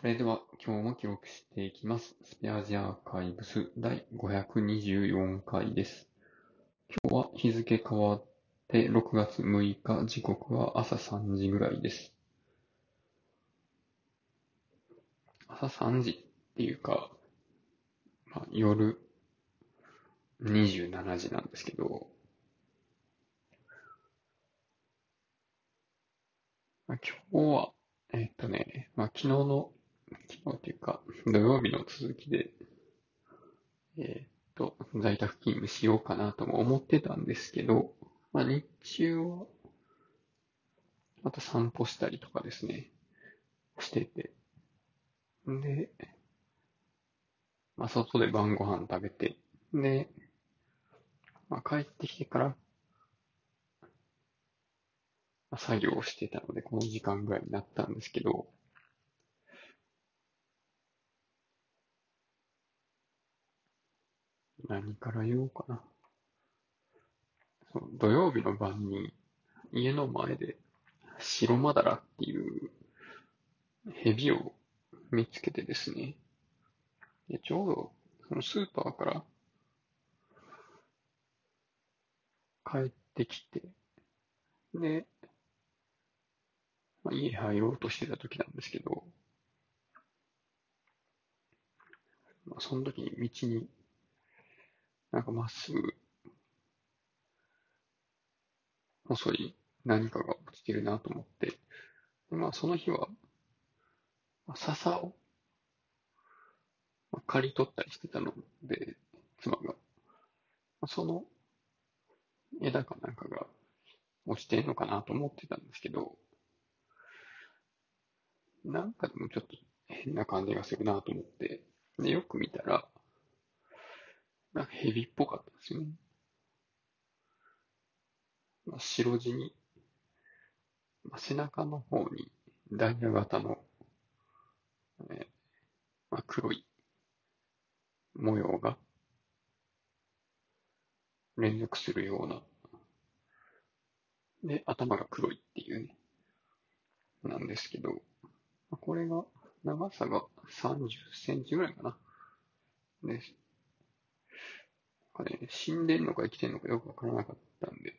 それでは今日も記録していきます。スペアジアアーカイブス第524回です。今日は日付変わって6月6日、時刻は朝3時ぐらいです。朝3時っていうか、まあ、夜27時なんですけど、今日は、えっとね、まあ、昨日の、昨日っていうか、土曜日の続きで、えっと、在宅勤務しようかなとも思ってたんですけど、まあ、日中は、また散歩したりとかですね、してて、で、まあ、外で晩ご飯食べて、で、まあ、帰ってきてから、まあ作業をしてたので、この時間ぐらいになったんですけど、何から言おうかな。そう土曜日の晩に、家の前で、白マダラっていう蛇を見つけてですね、でちょうど、そのスーパーから帰ってきて、で、まあ、家入ろうとしてた時なんですけど、まあ、その時に道に、なんかまっすぐ、細い何かが落ちてるなと思って、でまあその日は、笹を、まあ、刈り取ったりしてたので、妻が、まあ、その枝かなんかが落ちてんのかなと思ってたんですけど、なんかでもちょっと変な感じがするなと思って、で、よく見たら、なんか蛇っぽかったですよね。まあ、白地に、まあ、背中の方にダイヤ型の、えーまあ、黒い模様が連続するような、で、頭が黒いっていうね、なんですけど、まあこれが長さが30センチぐらいかな。で、なんかね、死んでんのか生きてんのかよくわからなかったんで、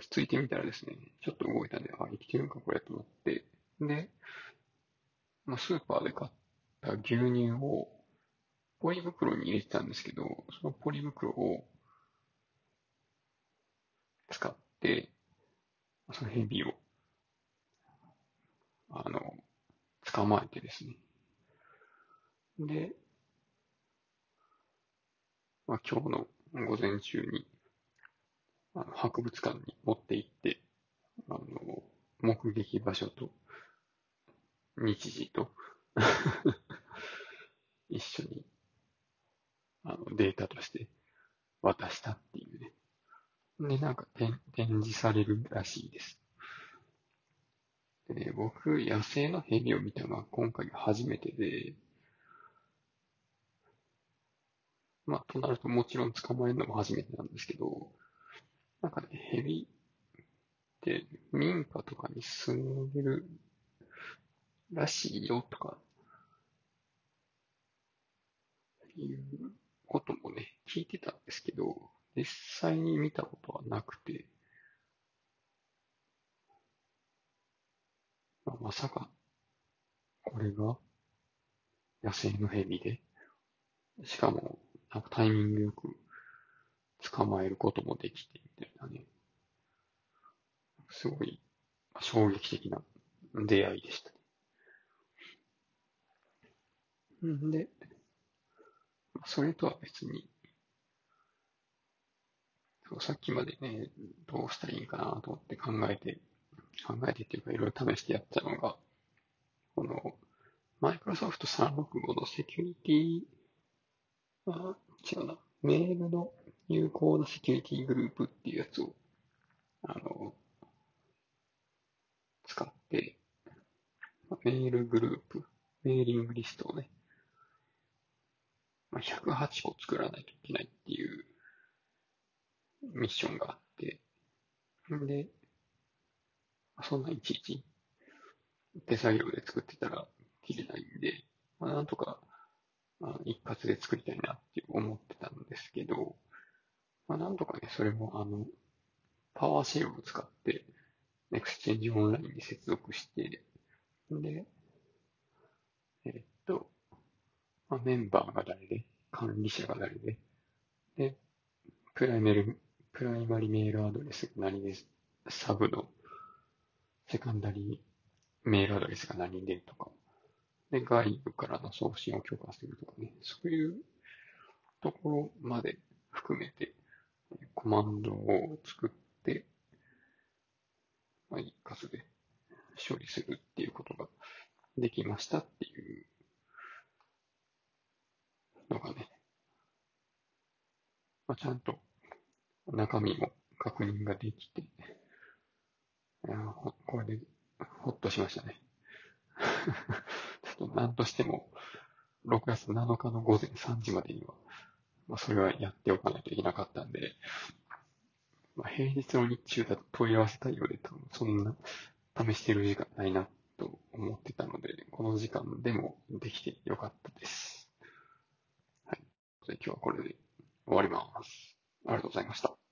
つついてみたらですね、ちょっと動いたんで、あ、生きてるんかこれと思って、で、まあ、スーパーで買った牛乳をポリ袋に入れてたんですけど、そのポリ袋を使って、そのヘビを、あの、捕まえてですね。で、まあ、今日の午前中に、あの博物館に持って行って、あの、目撃場所と、日時と、一緒に、あの、データとして渡したっていうね。で、なんか展展示されるらしいです。で、僕、野生の蛇を見たのは今回が初めてで、まあ、となるともちろん捕まえるのも初めてなんですけど、なんかね、蛇って民家とかに住んでるらしいよとか、いうこともね、聞いてたんですけど、実際に見たことはなくて、まあ、まさか、これが野生の蛇で、しかも、なんかタイミングよく捕まえることもできて、みたいなね。すごい衝撃的な出会いでしたね。んで、それとは別に、さっきまでね、どうしたらいいかなと思って考えて、考えてっていうかいろいろ試してやったのが、この、マイクロソフト365のセキュリティあ、違うな。メールの有効なセキュリティグループっていうやつを、あの、使って、メールグループ、メーリングリストをね、まあ、108個作らないといけないっていうミッションがあって、んで、そんないちいち手作業で作ってたらきりないんで、まあなんとか、一括で作りたいなって思ってたんですけど、まあ、なんとかね、それもあの、 PowerShell を使って、 Exchange Online に接続して、で、えっと、まあ、メンバーが誰で、管理者が誰で、で、プライマル、プライマリメールアドレスが何で、サブのセカンダリーメールアドレスが何でとか、で、外部からの送信を許可するとかね、そういうところまで含めて、コマンドを作って、まあ、一括で処理するっていうことができましたっていうのがね、まあ、ちゃんと中身も確認ができて、これでほっとしましたね。ですと、なんとしても、6月7日の午前3時までには、まあ、それはやっておかないといけなかったんで、まあ、平日の日中だと問い合わせたいでうでそんな試してる時間ないなと思ってたので、この時間でもできてよかったです。はい。で今日はこれで終わります。ありがとうございました。